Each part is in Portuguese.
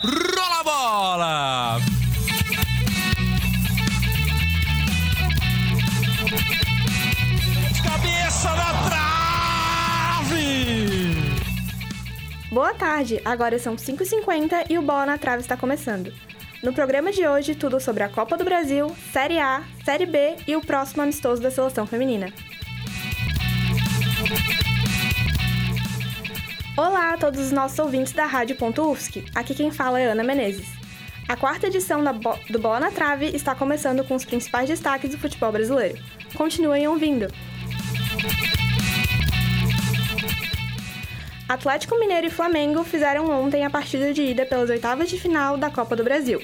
Rola a bola! Cabeça na trave! Boa tarde, agora são 5h50 e o Bola na Trave está começando. No programa de hoje, tudo sobre a Copa do Brasil, Série A, Série B e o próximo amistoso da seleção feminina. Olá a todos os nossos ouvintes da Rádio UFSC. Aqui quem fala é Ana Menezes. A quarta edição do Bola na Trave está começando com os principais destaques do futebol brasileiro. Continuem ouvindo! Atlético Mineiro e Flamengo fizeram ontem a partida de ida pelas oitavas de final da Copa do Brasil.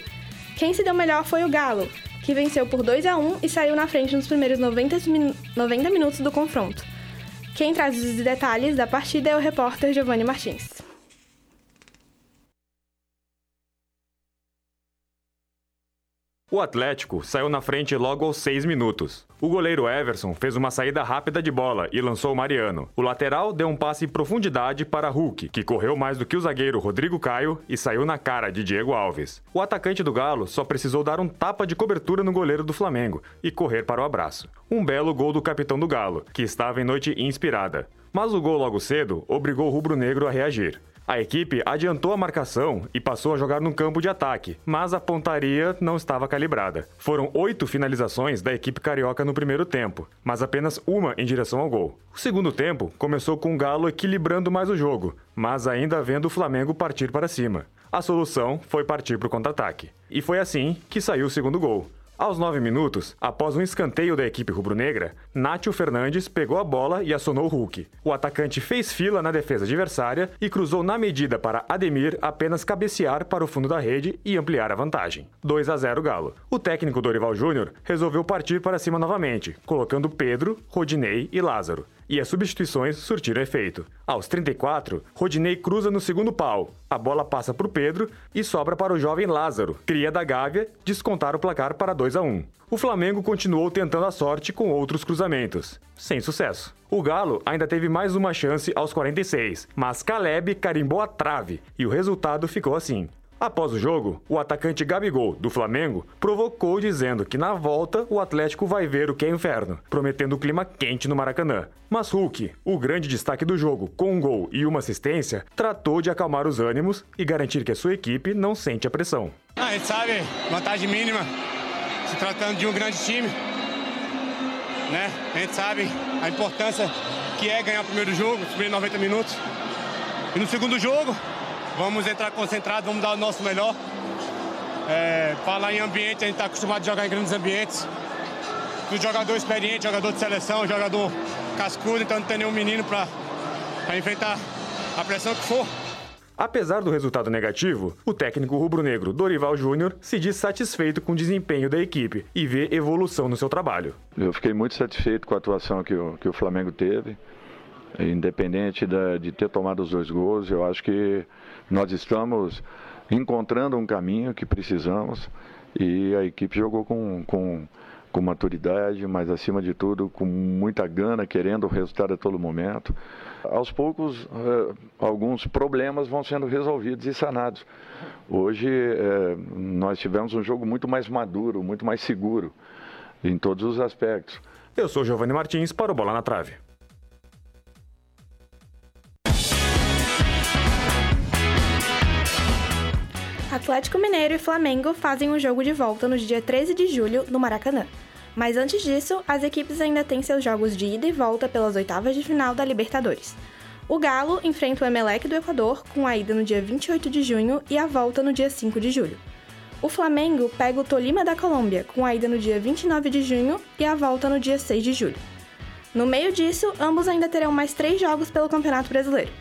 Quem se deu melhor foi o Galo, que venceu por 2 a 1 e saiu na frente nos primeiros 90, min 90 minutos do confronto. Quem traz os detalhes da partida é o repórter Giovanni Martins. O Atlético saiu na frente logo aos seis minutos. O goleiro Everson fez uma saída rápida de bola e lançou o Mariano. O lateral deu um passe em profundidade para Hulk, que correu mais do que o zagueiro Rodrigo Caio e saiu na cara de Diego Alves. O atacante do Galo só precisou dar um tapa de cobertura no goleiro do Flamengo e correr para o abraço. Um belo gol do capitão do Galo, que estava em noite inspirada. Mas o gol logo cedo obrigou o rubro-negro a reagir. A equipe adiantou a marcação e passou a jogar no campo de ataque, mas a pontaria não estava calibrada. Foram oito finalizações da equipe carioca no primeiro tempo, mas apenas uma em direção ao gol. O segundo tempo começou com o Galo equilibrando mais o jogo, mas ainda vendo o Flamengo partir para cima. A solução foi partir para o contra-ataque. E foi assim que saiu o segundo gol. Aos nove minutos, após um escanteio da equipe rubro-negra, Nátio Fernandes pegou a bola e acionou o Hulk. O atacante fez fila na defesa adversária e cruzou na medida para Ademir apenas cabecear para o fundo da rede e ampliar a vantagem. 2 a 0 Galo. O técnico Dorival Júnior resolveu partir para cima novamente, colocando Pedro, Rodinei e Lázaro e as substituições surtiram efeito. Aos 34, Rodinei cruza no segundo pau. A bola passa para o Pedro e sobra para o jovem Lázaro, cria da Gávea, descontar o placar para 2 a 1. O Flamengo continuou tentando a sorte com outros cruzamentos, sem sucesso. O Galo ainda teve mais uma chance aos 46, mas Caleb carimbou a trave e o resultado ficou assim: Após o jogo, o atacante Gabigol, do Flamengo, provocou dizendo que na volta o Atlético vai ver o que é inferno, prometendo clima quente no Maracanã. Mas Hulk, o grande destaque do jogo, com um gol e uma assistência, tratou de acalmar os ânimos e garantir que a sua equipe não sente a pressão. Ah, a gente sabe, vantagem mínima, se tratando de um grande time. Né? A gente sabe a importância que é ganhar o primeiro jogo, primeiros 90 minutos. E no segundo jogo, Vamos entrar concentrado, vamos dar o nosso melhor. É, falar em ambiente, a gente está acostumado a jogar em grandes ambientes. Um jogador experiente, jogador de seleção, jogador cascudo, então não tem nenhum menino para enfrentar a pressão que for. Apesar do resultado negativo, o técnico rubro-negro Dorival Júnior se diz satisfeito com o desempenho da equipe e vê evolução no seu trabalho. Eu fiquei muito satisfeito com a atuação que o, que o Flamengo teve. Independente da, de ter tomado os dois gols, eu acho que nós estamos encontrando um caminho que precisamos e a equipe jogou com, com, com maturidade, mas acima de tudo com muita gana, querendo o resultado a todo momento. Aos poucos, eh, alguns problemas vão sendo resolvidos e sanados. Hoje, eh, nós tivemos um jogo muito mais maduro, muito mais seguro em todos os aspectos. Eu sou Giovanni Martins para o Bola na Trave. Atlético Mineiro e Flamengo fazem o jogo de volta no dia 13 de julho, no Maracanã. Mas antes disso, as equipes ainda têm seus jogos de ida e volta pelas oitavas de final da Libertadores. O Galo enfrenta o Emelec do Equador com a ida no dia 28 de junho e a volta no dia 5 de julho. O Flamengo pega o Tolima da Colômbia com a ida no dia 29 de junho e a volta no dia 6 de julho. No meio disso, ambos ainda terão mais três jogos pelo Campeonato Brasileiro.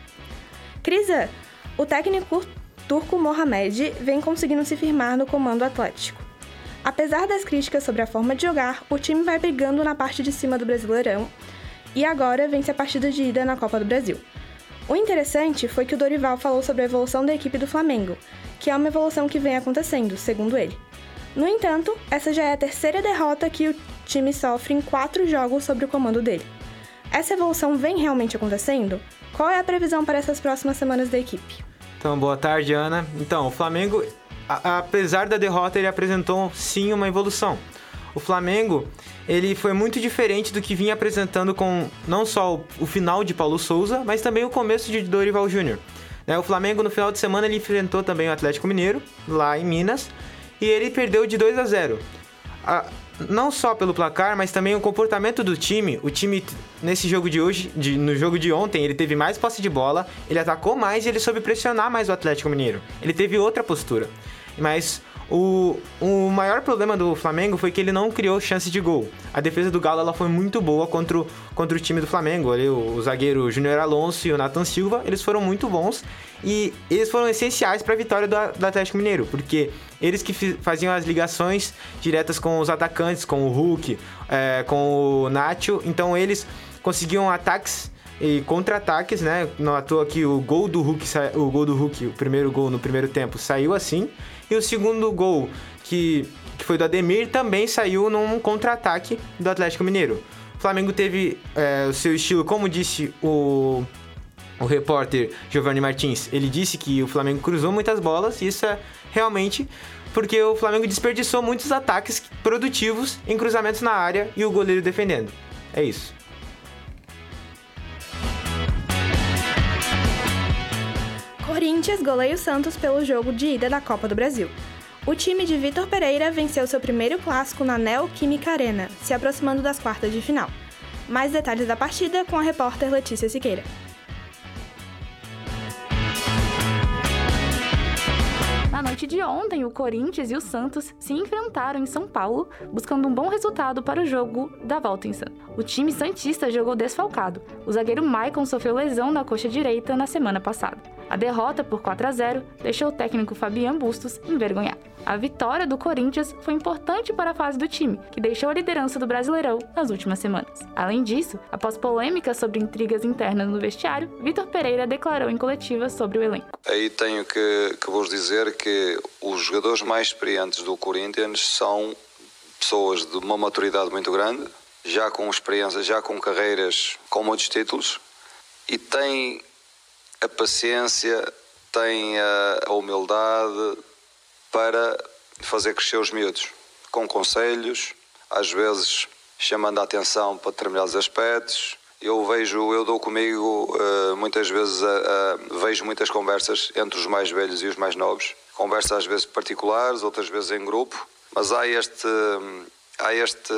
Crisa, o técnico Turco Mohamed vem conseguindo se firmar no comando atlético. Apesar das críticas sobre a forma de jogar, o time vai brigando na parte de cima do Brasileirão e agora vence a partida de ida na Copa do Brasil. O interessante foi que o Dorival falou sobre a evolução da equipe do Flamengo, que é uma evolução que vem acontecendo, segundo ele. No entanto, essa já é a terceira derrota que o time sofre em quatro jogos sob o comando dele. Essa evolução vem realmente acontecendo? Qual é a previsão para essas próximas semanas da equipe? Então, boa tarde, Ana. Então, o Flamengo, a, apesar da derrota, ele apresentou sim uma evolução. O Flamengo, ele foi muito diferente do que vinha apresentando com não só o, o final de Paulo Souza, mas também o começo de Dorival Júnior. Né, o Flamengo, no final de semana, ele enfrentou também o Atlético Mineiro, lá em Minas, e ele perdeu de 2 a 0. A, não só pelo placar, mas também o comportamento do time. O time nesse jogo de hoje, de, no jogo de ontem, ele teve mais posse de bola, ele atacou mais e ele soube pressionar mais o Atlético Mineiro. Ele teve outra postura. Mas o, o maior problema do Flamengo foi que ele não criou chance de gol. A defesa do Galo ela foi muito boa contra o, contra o time do Flamengo. Ali, o, o zagueiro Júnior Alonso e o Nathan Silva, eles foram muito bons e eles foram essenciais para a vitória do, do, Atlético Mineiro, porque eles que faziam as ligações diretas com os atacantes, com o Hulk, é, com o Nacho, então eles conseguiam ataques e contra-ataques, né? Não à toa que o gol do Hulk, o gol do Hulk, o primeiro gol no primeiro tempo, saiu assim. E o segundo gol, que, que foi do Ademir, também saiu num contra-ataque do Atlético Mineiro. O Flamengo teve é, o seu estilo, como disse o, o repórter Giovanni Martins, ele disse que o Flamengo cruzou muitas bolas, e isso é realmente porque o Flamengo desperdiçou muitos ataques produtivos em cruzamentos na área e o goleiro defendendo. É isso. Corinthians goleia o Santos pelo jogo de ida da Copa do Brasil. O time de Vitor Pereira venceu seu primeiro clássico na Neoquímica Arena, se aproximando das quartas de final. Mais detalhes da partida com a repórter Letícia Siqueira. Na noite de ontem, o Corinthians e o Santos se enfrentaram em São Paulo, buscando um bom resultado para o jogo da volta em Santos. O time santista jogou desfalcado. O zagueiro Maicon sofreu lesão na coxa direita na semana passada. A derrota por 4 a 0 deixou o técnico Fabian Bustos envergonhado. A vitória do Corinthians foi importante para a fase do time, que deixou a liderança do Brasileirão nas últimas semanas. Além disso, após polêmica sobre intrigas internas no vestiário, Vitor Pereira declarou em coletiva sobre o elenco. Aí tenho que, que vos dizer que os jogadores mais experientes do Corinthians são pessoas de uma maturidade muito grande, já com experiência, já com carreiras com muitos títulos e têm a paciência, tem a, humildade para fazer crescer os miúdos, com conselhos, às vezes chamando a atenção para determinados aspectos. Eu vejo, eu dou comigo uh, muitas vezes, vejo muitas conversas entre os mais velhos e os mais novos, conversas às vezes particulares, outras vezes em grupo, mas há este, há este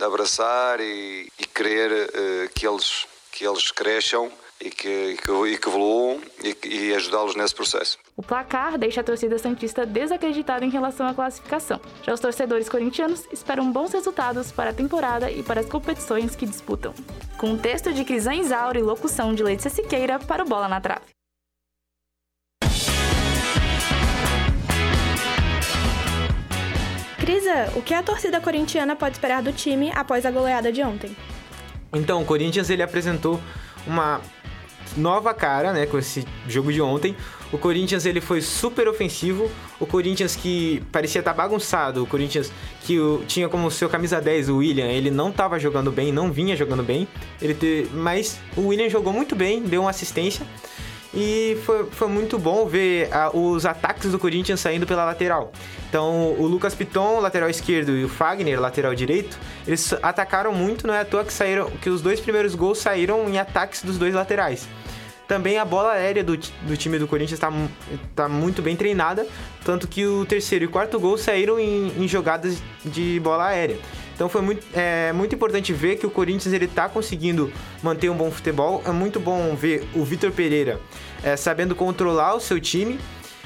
abraçar e, e querer que eles que eles cresçam e que, e que, e que evoluam e, e ajudá-los nesse processo. O placar deixa a torcida Santista desacreditada em relação à classificação. Já os torcedores corintianos esperam bons resultados para a temporada e para as competições que disputam. Com um texto de Crisan Isauro e locução de Letícia Siqueira para o Bola na Trave. Crisa, o que a torcida corintiana pode esperar do time após a goleada de ontem? Então, o Corinthians ele apresentou uma nova cara, né, com esse jogo de ontem. O Corinthians ele foi super ofensivo. O Corinthians que parecia estar tá bagunçado, o Corinthians que tinha como seu camisa 10 o William, ele não estava jogando bem, não vinha jogando bem. Ele mas o William jogou muito bem, deu uma assistência. E foi, foi muito bom ver a, os ataques do Corinthians saindo pela lateral. Então, o Lucas Piton, lateral esquerdo, e o Fagner, lateral direito, eles atacaram muito, não é à toa que, saíram, que os dois primeiros gols saíram em ataques dos dois laterais. Também a bola aérea do, do time do Corinthians está tá muito bem treinada, tanto que o terceiro e quarto gol saíram em, em jogadas de bola aérea. Então foi muito, é, muito importante ver que o Corinthians ele está conseguindo manter um bom futebol. É muito bom ver o Vitor Pereira é, sabendo controlar o seu time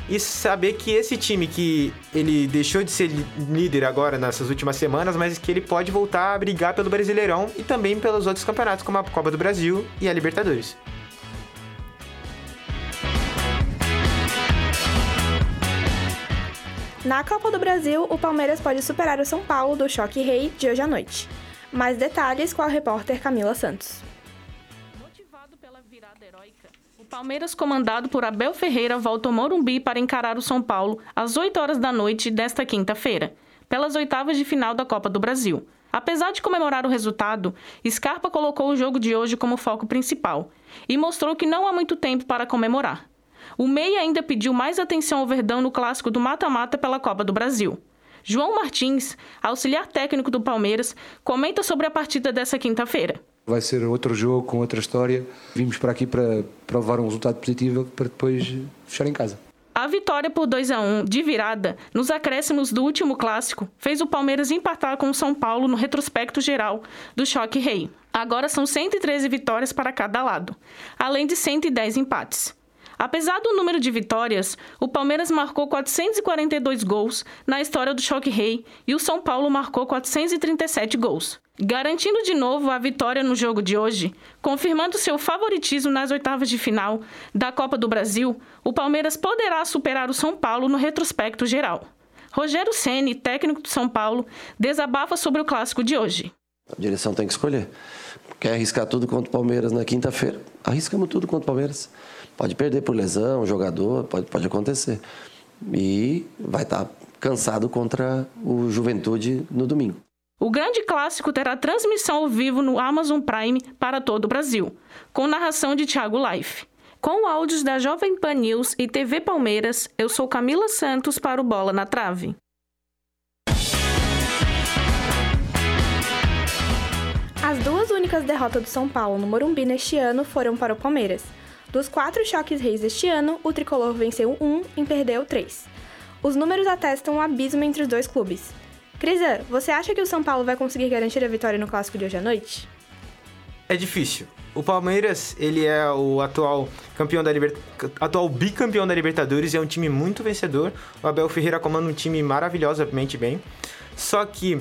e saber que esse time que ele deixou de ser líder agora nessas últimas semanas, mas que ele pode voltar a brigar pelo Brasileirão e também pelos outros campeonatos como a Copa do Brasil e a Libertadores. Na Copa do Brasil, o Palmeiras pode superar o São Paulo do Choque Rei de hoje à noite. Mais detalhes com a repórter Camila Santos. Motivado pela virada heróica, o Palmeiras, comandado por Abel Ferreira, volta ao Morumbi para encarar o São Paulo às 8 horas da noite desta quinta-feira, pelas oitavas de final da Copa do Brasil. Apesar de comemorar o resultado, Scarpa colocou o jogo de hoje como foco principal e mostrou que não há muito tempo para comemorar. O Meia ainda pediu mais atenção ao Verdão no clássico do mata-mata pela Copa do Brasil. João Martins, auxiliar técnico do Palmeiras, comenta sobre a partida dessa quinta-feira. Vai ser outro jogo com outra história. Vimos para aqui para, para levar um resultado positivo para depois fechar em casa. A vitória por 2 a 1 de virada nos acréscimos do último clássico fez o Palmeiras empatar com o São Paulo no retrospecto geral do Choque Rei. Agora são 113 vitórias para cada lado, além de 110 empates. Apesar do número de vitórias, o Palmeiras marcou 442 gols na história do Choque Rei e o São Paulo marcou 437 gols, garantindo de novo a vitória no jogo de hoje, confirmando seu favoritismo nas oitavas de final da Copa do Brasil. O Palmeiras poderá superar o São Paulo no retrospecto geral. Rogério Ceni, técnico do São Paulo, desabafa sobre o clássico de hoje. A direção tem que escolher. Quer arriscar tudo contra o Palmeiras na quinta-feira? Arriscamos tudo contra o Palmeiras. Pode perder por lesão, jogador, pode, pode acontecer. E vai estar tá cansado contra o Juventude no domingo. O grande clássico terá transmissão ao vivo no Amazon Prime para todo o Brasil, com narração de Thiago Life. Com áudios da Jovem Pan News e TV Palmeiras, eu sou Camila Santos para o Bola na Trave. As duas únicas derrotas do São Paulo no Morumbi neste ano foram para o Palmeiras. Dos quatro choques reis deste ano, o tricolor venceu um e perdeu três. Os números atestam um abismo entre os dois clubes. Crisa, você acha que o São Paulo vai conseguir garantir a vitória no clássico de hoje à noite? É difícil. O Palmeiras, ele é o atual campeão da Liber... atual bicampeão da Libertadores, é um time muito vencedor. O Abel Ferreira comanda um time maravilhosamente bem. Só que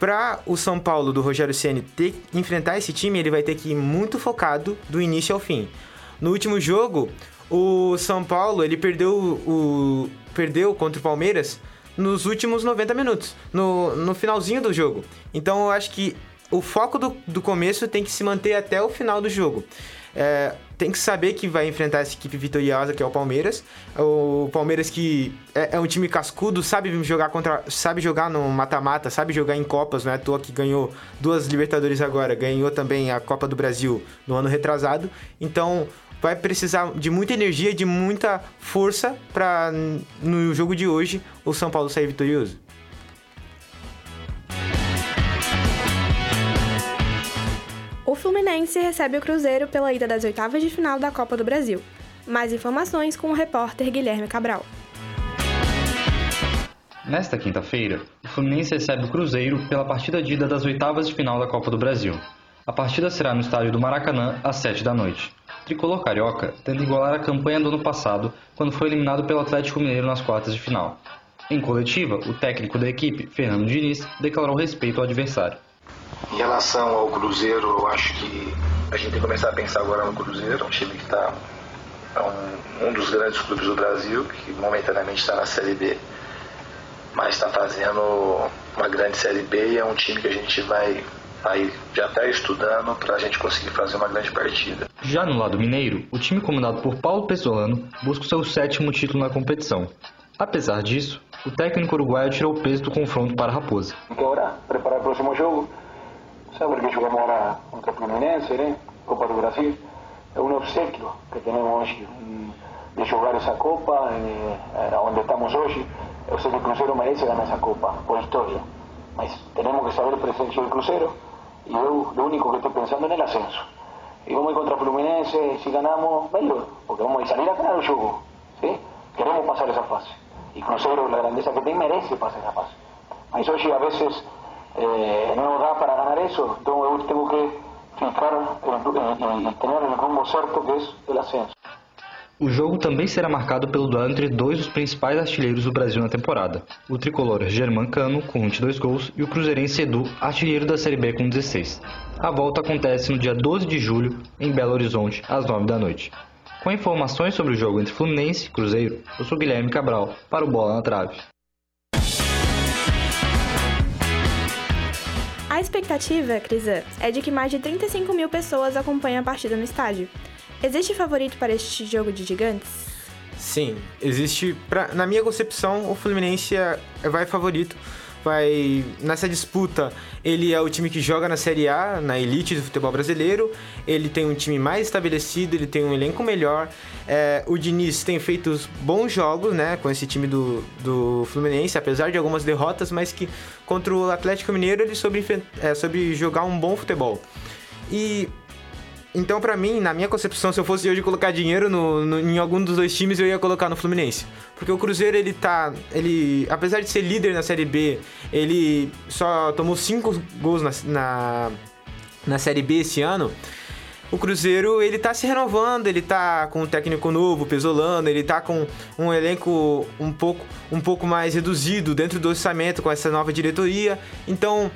para o São Paulo do Rogério Ceni ter enfrentar esse time, ele vai ter que ir muito focado do início ao fim. No último jogo, o São Paulo ele perdeu o perdeu contra o Palmeiras nos últimos 90 minutos, no, no finalzinho do jogo. Então eu acho que o foco do, do começo tem que se manter até o final do jogo. É, tem que saber que vai enfrentar essa equipe vitoriosa que é o Palmeiras. O Palmeiras que é, é um time cascudo, sabe jogar contra, sabe jogar no mata-mata, sabe jogar em copas, não é toa que ganhou duas Libertadores agora, ganhou também a Copa do Brasil no ano retrasado. Então vai precisar de muita energia e de muita força para no jogo de hoje o São Paulo sair vitorioso. O Fluminense recebe o Cruzeiro pela ida das oitavas de final da Copa do Brasil. Mais informações com o repórter Guilherme Cabral. Nesta quinta-feira, o Fluminense recebe o Cruzeiro pela partida de ida das oitavas de final da Copa do Brasil. A partida será no estádio do Maracanã às 7 da noite. Tricolor Carioca tenta igualar a campanha do ano passado, quando foi eliminado pelo Atlético Mineiro nas quartas de final. Em coletiva, o técnico da equipe, Fernando Diniz, declarou respeito ao adversário. Em relação ao Cruzeiro, eu acho que a gente tem que começar a pensar agora no Cruzeiro, um time que está é um, um dos grandes clubes do Brasil, que momentaneamente está na Série B, mas está fazendo uma grande Série B e é um time que a gente vai aí já está estudando para a gente conseguir fazer uma grande partida. Já no lado mineiro, o time comandado por Paulo Pesolano busca o seu sétimo título na competição. Apesar disso, o técnico uruguaio tirou o peso do confronto para a Raposa. Agora, preparar o próximo jogo. Sabe que jogamos agora contra o Fluminense, né? Copa do Brasil. É um obsequio que temos hoje de jogar essa Copa, eh, onde estamos hoje. Eu sei que o Cruzeiro merece ganhar essa Copa, por história. Mas temos que saber presenciar o Cruzeiro y yo lo único que estoy pensando en el ascenso. Y vamos a ir contra Fluminense, si ganamos, mejor, porque vamos a salir a ganar el juego, ¿sí? Queremos pasar esa fase. Y Cruzeiro, la grandeza que tiene, merece pasar esa fase. Mas hoy a veces eh, no nos da para ganar eso, entonces tengo que ficar y tener el rumbo cierto que es el ascenso. O jogo também será marcado pelo duelo entre dois dos principais artilheiros do Brasil na temporada, o tricolor Germán Cano, com 22 gols, e o cruzeirense Edu, artilheiro da Série B com 16. A volta acontece no dia 12 de julho, em Belo Horizonte, às 9 da noite. Com informações sobre o jogo entre Fluminense e Cruzeiro, eu sou Guilherme Cabral, para o Bola na Trave. A expectativa, Crisan, é de que mais de 35 mil pessoas acompanhem a partida no estádio. Existe favorito para este jogo de gigantes? Sim, existe. Pra, na minha concepção, o Fluminense é, é vai favorito. vai nessa disputa, ele é o time que joga na Série A, na elite do futebol brasileiro. Ele tem um time mais estabelecido, ele tem um elenco melhor. É, o Diniz tem feito bons jogos, né, com esse time do, do Fluminense, apesar de algumas derrotas, mas que contra o Atlético Mineiro ele soube, é, soube jogar um bom futebol. E então, para mim, na minha concepção, se eu fosse hoje colocar dinheiro no, no, em algum dos dois times, eu ia colocar no Fluminense. Porque o Cruzeiro, ele tá. Ele. Apesar de ser líder na Série B, ele só tomou cinco gols na, na, na Série B esse ano. O Cruzeiro, ele tá se renovando, ele tá com um técnico novo, Pesolano, ele tá com um elenco um pouco, um pouco mais reduzido dentro do orçamento com essa nova diretoria. Então,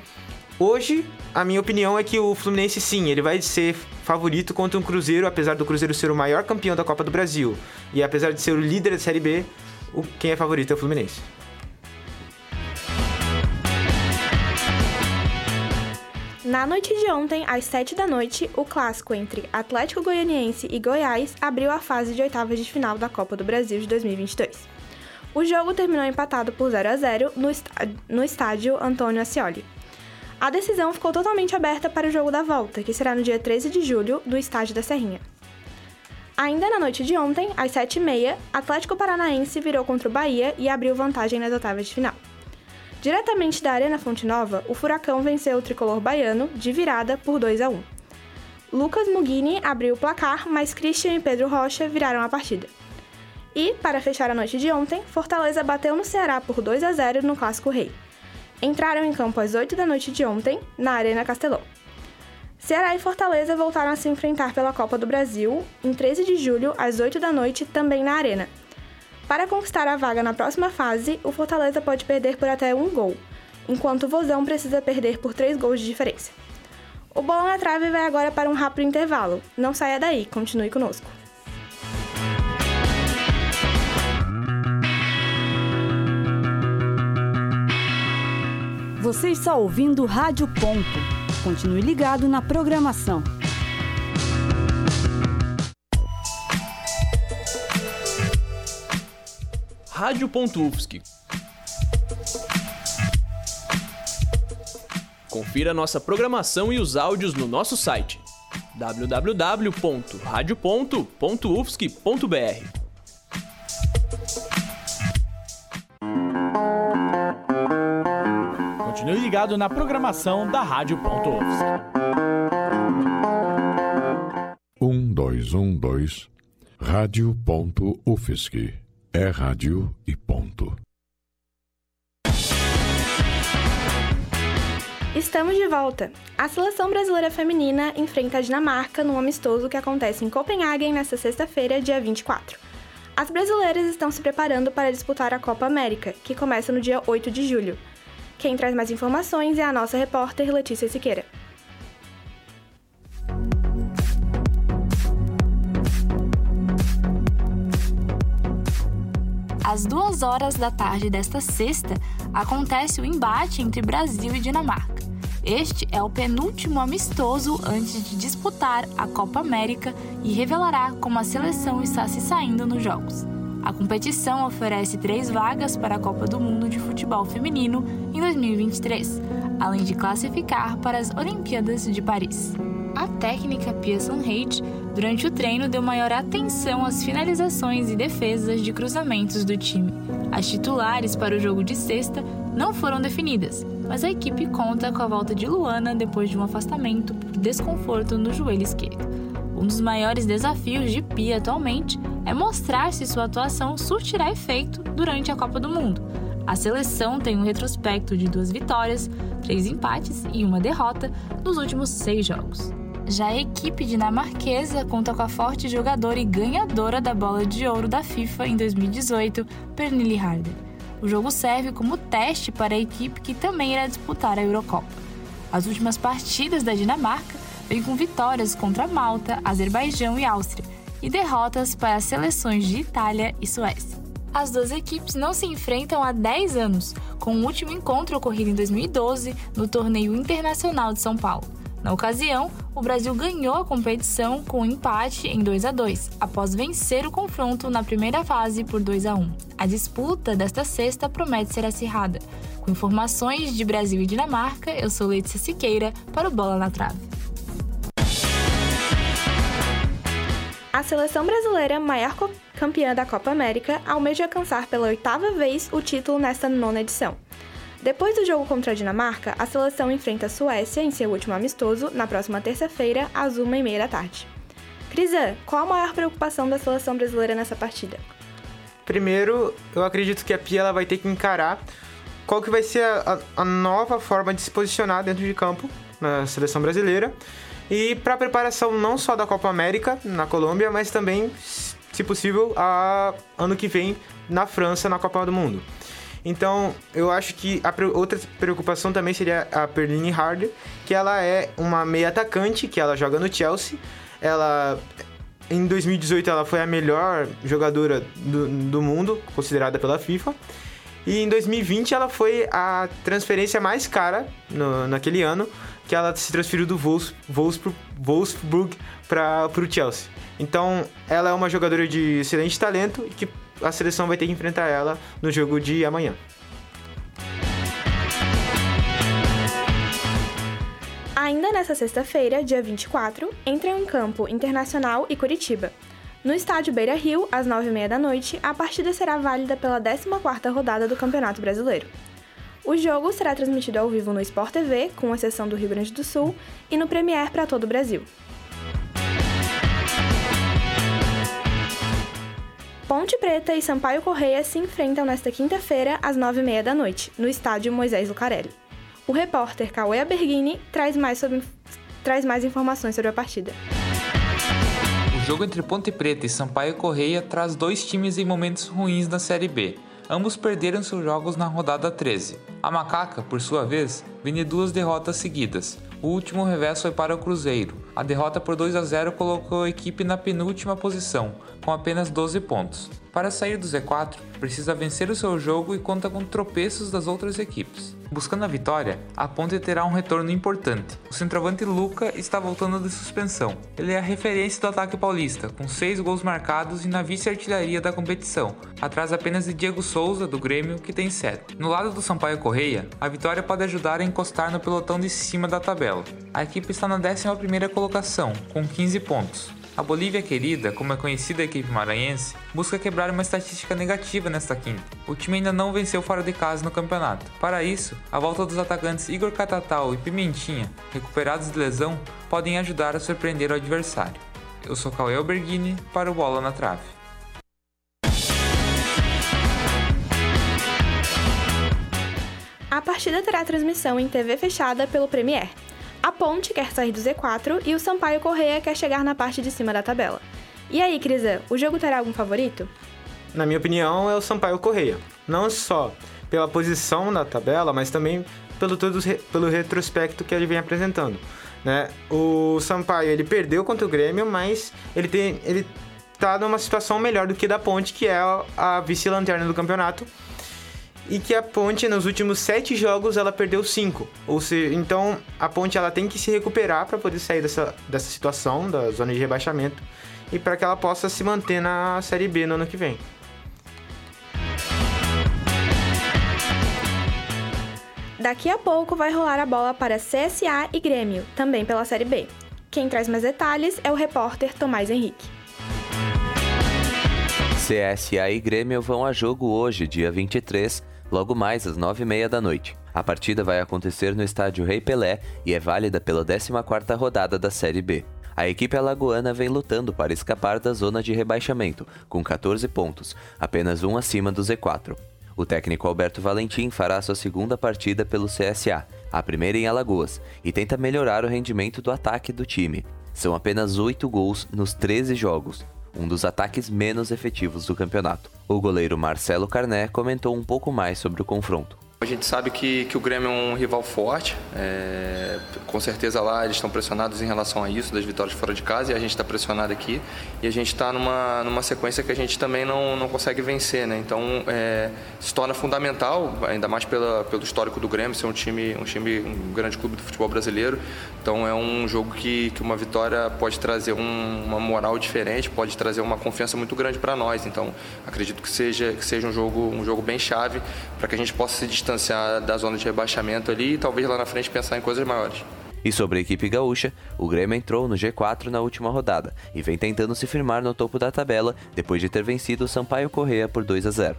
Hoje, a minha opinião é que o Fluminense sim, ele vai ser favorito contra um Cruzeiro, apesar do Cruzeiro ser o maior campeão da Copa do Brasil. E apesar de ser o líder da Série B, o, quem é favorito é o Fluminense. Na noite de ontem, às 7 da noite, o clássico entre Atlético Goianiense e Goiás abriu a fase de oitavas de final da Copa do Brasil de 2022. O jogo terminou empatado por 0 a 0 no, estádio Antônio Ascioli. A decisão ficou totalmente aberta para o jogo da volta, que será no dia 13 de julho, do estádio da Serrinha. Ainda na noite de ontem, às 7h30, Atlético Paranaense virou contra o Bahia e abriu vantagem nas oitavas de final. Diretamente da Arena Fonte Nova, o Furacão venceu o tricolor baiano de virada por 2 a 1. Lucas Mugini abriu o placar, mas Christian e Pedro Rocha viraram a partida. E, para fechar a noite de ontem, Fortaleza bateu no Ceará por 2 a 0 no Clássico Rei entraram em campo às 8 da noite de ontem, na Arena Castelão. Ceará e Fortaleza voltaram a se enfrentar pela Copa do Brasil em 13 de julho, às 8 da noite, também na Arena. Para conquistar a vaga na próxima fase, o Fortaleza pode perder por até um gol, enquanto o Vozão precisa perder por três gols de diferença. O Bola na Trave vai agora para um rápido intervalo. Não saia daí, continue conosco. Você está ouvindo Rádio Ponto. Continue ligado na programação. Rádio Ufsc. Confira nossa programação e os áudios no nosso site www.radio.ufsc.br. Continue ligado na programação da Rádio Ponto Um, dois, um, dois. Rádio Ponto UFSC. É rádio e ponto. Estamos de volta. A seleção brasileira feminina enfrenta a Dinamarca num amistoso que acontece em Copenhague nesta sexta-feira, dia 24. As brasileiras estão se preparando para disputar a Copa América, que começa no dia 8 de julho. Quem traz mais informações é a nossa repórter Letícia Siqueira. Às duas horas da tarde desta sexta, acontece o embate entre Brasil e Dinamarca. Este é o penúltimo amistoso antes de disputar a Copa América e revelará como a seleção está se saindo nos jogos. A competição oferece três vagas para a Copa do Mundo de Futebol Feminino em 2023, além de classificar para as Olimpíadas de Paris. A técnica Pearson Reid, durante o treino, deu maior atenção às finalizações e defesas de cruzamentos do time. As titulares para o jogo de sexta não foram definidas, mas a equipe conta com a volta de Luana depois de um afastamento por desconforto no joelho esquerdo. Um dos maiores desafios de Pia atualmente é mostrar se sua atuação surtirá efeito durante a Copa do Mundo. A seleção tem um retrospecto de duas vitórias, três empates e uma derrota nos últimos seis jogos. Já a equipe dinamarquesa conta com a forte jogadora e ganhadora da bola de ouro da FIFA em 2018, Pernille Harder. O jogo serve como teste para a equipe que também irá disputar a Eurocopa. As últimas partidas da Dinamarca vêm com vitórias contra Malta, Azerbaijão e Áustria, e derrotas para as seleções de Itália e Suécia. As duas equipes não se enfrentam há 10 anos, com o último encontro ocorrido em 2012 no Torneio Internacional de São Paulo. Na ocasião, o Brasil ganhou a competição com um empate em 2 a 2, após vencer o confronto na primeira fase por 2 a 1. A disputa desta sexta promete ser acirrada, com informações de Brasil e Dinamarca, eu sou Letícia Siqueira para o Bola na Trave. A seleção brasileira, maior campeã da Copa América, almeja alcançar pela oitava vez o título nesta nona edição. Depois do jogo contra a Dinamarca, a seleção enfrenta a Suécia em seu último amistoso na próxima terça-feira, às uma e meia da tarde. Crisan, qual a maior preocupação da seleção brasileira nessa partida? Primeiro, eu acredito que a Pia ela vai ter que encarar qual que vai ser a, a nova forma de se posicionar dentro de campo na seleção brasileira e para a preparação não só da Copa América na Colômbia, mas também, se possível, a ano que vem na França na Copa do Mundo. Então, eu acho que a outra preocupação também seria a Perline Harder, que ela é uma meia atacante, que ela joga no Chelsea. Ela em 2018 ela foi a melhor jogadora do, do mundo, considerada pela FIFA. E em 2020 ela foi a transferência mais cara no, naquele ano, que ela se transferiu do Wolfsburg, Wolfsburg para o Chelsea. Então ela é uma jogadora de excelente talento e que a seleção vai ter que enfrentar ela no jogo de amanhã. Ainda nesta sexta-feira, dia 24, entram em campo Internacional e Curitiba. No estádio Beira Rio, às 9h30 da noite, a partida será válida pela 14ª rodada do Campeonato Brasileiro. O jogo será transmitido ao vivo no Sport TV, com exceção do Rio Grande do Sul, e no Premier para todo o Brasil. Ponte Preta e Sampaio Correia se enfrentam nesta quinta-feira, às 9h30 da noite, no estádio Moisés Lucarelli. O repórter Cauê Berghini traz mais, sobre, traz mais informações sobre a partida. O jogo entre Ponte Preta e Sampaio Correia traz dois times em momentos ruins na Série B. Ambos perderam seus jogos na rodada 13. A Macaca, por sua vez, vem de duas derrotas seguidas. O último revés foi para o Cruzeiro. A derrota por 2 a 0 colocou a equipe na penúltima posição, com apenas 12 pontos. Para sair do Z4, precisa vencer o seu jogo e conta com tropeços das outras equipes. Buscando a vitória, a Ponte terá um retorno importante. O centroavante Luca está voltando de suspensão. Ele é a referência do ataque paulista, com 6 gols marcados e na vice-artilharia da competição, atrás apenas de Diego Souza, do Grêmio, que tem 7. No lado do Sampaio Correia, a vitória pode ajudar a encostar no pelotão de cima da tabela. A equipe está na 11ª colocação, com 15 pontos. A Bolívia Querida, como é conhecida a equipe maranhense, busca quebrar uma estatística negativa nesta quinta. O time ainda não venceu fora de casa no campeonato. Para isso, a volta dos atacantes Igor Catatal e Pimentinha, recuperados de lesão, podem ajudar a surpreender o adversário. Eu sou Cauê Alberghini para o Bola na Trave. A partida terá transmissão em TV fechada pelo Premier. A Ponte quer sair do Z4 e o Sampaio Correia quer chegar na parte de cima da tabela. E aí, Crisan, o jogo terá algum favorito? Na minha opinião, é o Sampaio Correia. Não só pela posição na tabela, mas também pelo, todo, pelo retrospecto que ele vem apresentando. Né? O Sampaio ele perdeu contra o Grêmio, mas ele tem ele tá numa situação melhor do que da Ponte, que é a vice-lanterna do campeonato e que a Ponte nos últimos sete jogos ela perdeu cinco. Ou seja, então a Ponte ela tem que se recuperar para poder sair dessa, dessa situação da zona de rebaixamento e para que ela possa se manter na Série B no ano que vem. Daqui a pouco vai rolar a bola para CSA e Grêmio, também pela Série B. Quem traz mais detalhes é o repórter Tomás Henrique. CSA e Grêmio vão a jogo hoje, dia 23, logo mais às 9h30 da noite. A partida vai acontecer no estádio Rei Pelé e é válida pela 14ª rodada da Série B. A equipe alagoana vem lutando para escapar da zona de rebaixamento, com 14 pontos, apenas um acima do Z4. O técnico Alberto Valentim fará sua segunda partida pelo CSA, a primeira em Alagoas, e tenta melhorar o rendimento do ataque do time. São apenas 8 gols nos 13 jogos, um dos ataques menos efetivos do campeonato. O goleiro Marcelo Carné comentou um pouco mais sobre o confronto. A gente sabe que, que o Grêmio é um rival forte, é, com certeza lá eles estão pressionados em relação a isso, das vitórias fora de casa, e a gente está pressionado aqui, e a gente está numa, numa sequência que a gente também não, não consegue vencer, né? Então é, se torna fundamental, ainda mais pela, pelo histórico do Grêmio, ser um time, um time, um grande clube do futebol brasileiro. Então é um jogo que, que uma vitória pode trazer um, uma moral diferente, pode trazer uma confiança muito grande para nós. Então acredito que seja, que seja um jogo, um jogo bem chave para que a gente possa se da zona de rebaixamento ali e talvez lá na frente pensar em coisas maiores. E sobre a equipe gaúcha, o Grêmio entrou no G4 na última rodada e vem tentando se firmar no topo da tabela depois de ter vencido o Sampaio Correia por 2 a 0.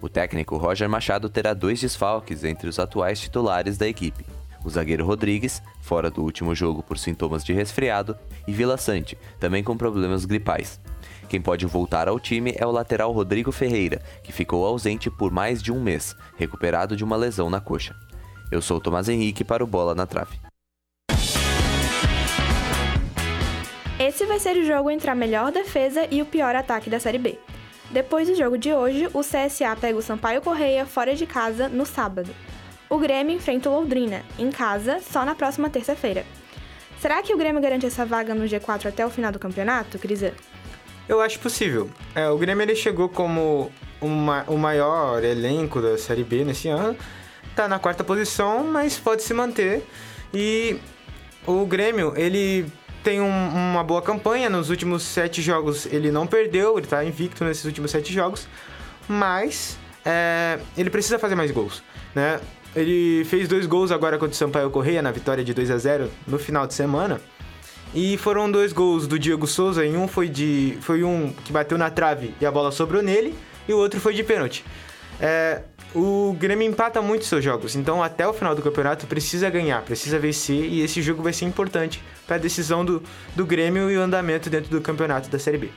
O técnico Roger Machado terá dois desfalques entre os atuais titulares da equipe. O zagueiro Rodrigues, fora do último jogo por sintomas de resfriado, e Vila Sante, também com problemas gripais. Quem pode voltar ao time é o lateral Rodrigo Ferreira, que ficou ausente por mais de um mês, recuperado de uma lesão na coxa. Eu sou Tomás Henrique para o Bola na Trave. Esse vai ser o jogo entre a melhor defesa e o pior ataque da Série B. Depois do jogo de hoje, o CSA pega o Sampaio Correia fora de casa no sábado. O Grêmio enfrenta o Londrina, em casa, só na próxima terça-feira. Será que o Grêmio garante essa vaga no G4 até o final do campeonato, Crisa? Eu acho possível. É, o Grêmio ele chegou como uma, o maior elenco da Série B nesse ano. Tá na quarta posição, mas pode se manter. E o Grêmio, ele tem um, uma boa campanha. Nos últimos sete jogos ele não perdeu, ele está invicto nesses últimos sete jogos. Mas é, ele precisa fazer mais gols, né? Ele fez dois gols agora contra o Sampaio Correia na vitória de 2 a 0 no final de semana. E foram dois gols do Diego Souza, e um foi de foi um que bateu na trave e a bola sobrou nele, e o outro foi de pênalti. É, o Grêmio empata muito seus jogos, então até o final do campeonato precisa ganhar, precisa vencer e esse jogo vai ser importante para a decisão do, do Grêmio e o andamento dentro do campeonato da Série B.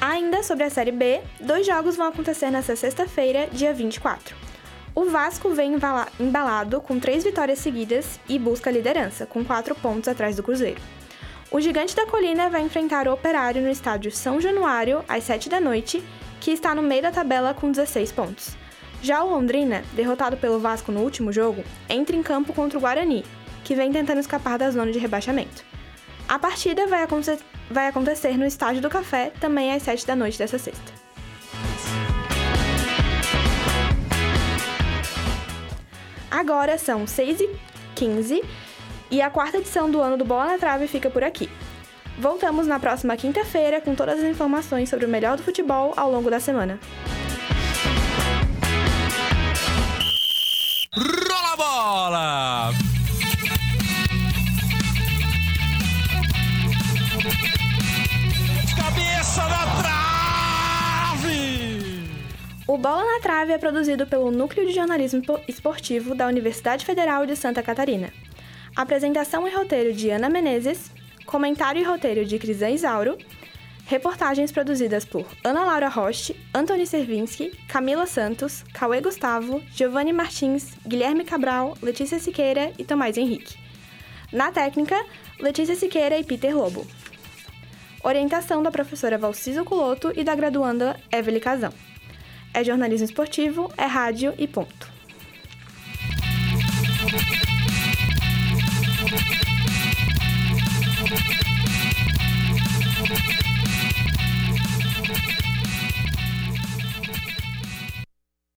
Ainda sobre a Série B, dois jogos vão acontecer nesta sexta-feira, dia 24. O Vasco vem embalado com três vitórias seguidas e busca a liderança, com quatro pontos atrás do Cruzeiro. O Gigante da Colina vai enfrentar o Operário no estádio São Januário, às 7 da noite, que está no meio da tabela com 16 pontos. Já o Londrina, derrotado pelo Vasco no último jogo, entra em campo contra o Guarani, que vem tentando escapar da zona de rebaixamento. A partida vai, aconte vai acontecer no Estádio do Café, também às 7 da noite dessa sexta. Agora são 6 e 15 e a quarta edição do ano do Bola na Trave fica por aqui. Voltamos na próxima quinta-feira com todas as informações sobre o melhor do futebol ao longo da semana. Rola bola! O Bola na Trave é produzido pelo Núcleo de Jornalismo Esportivo da Universidade Federal de Santa Catarina. Apresentação e roteiro de Ana Menezes, comentário e roteiro de Crisan Isauro, reportagens produzidas por Ana Laura Roche, Antony Servinski, Camila Santos, Cauê Gustavo, Giovanni Martins, Guilherme Cabral, Letícia Siqueira e Tomás Henrique. Na técnica, Letícia Siqueira e Peter Lobo. Orientação da professora Valciso Culoto e da graduanda Evelyn Casão é jornalismo esportivo, é rádio e ponto.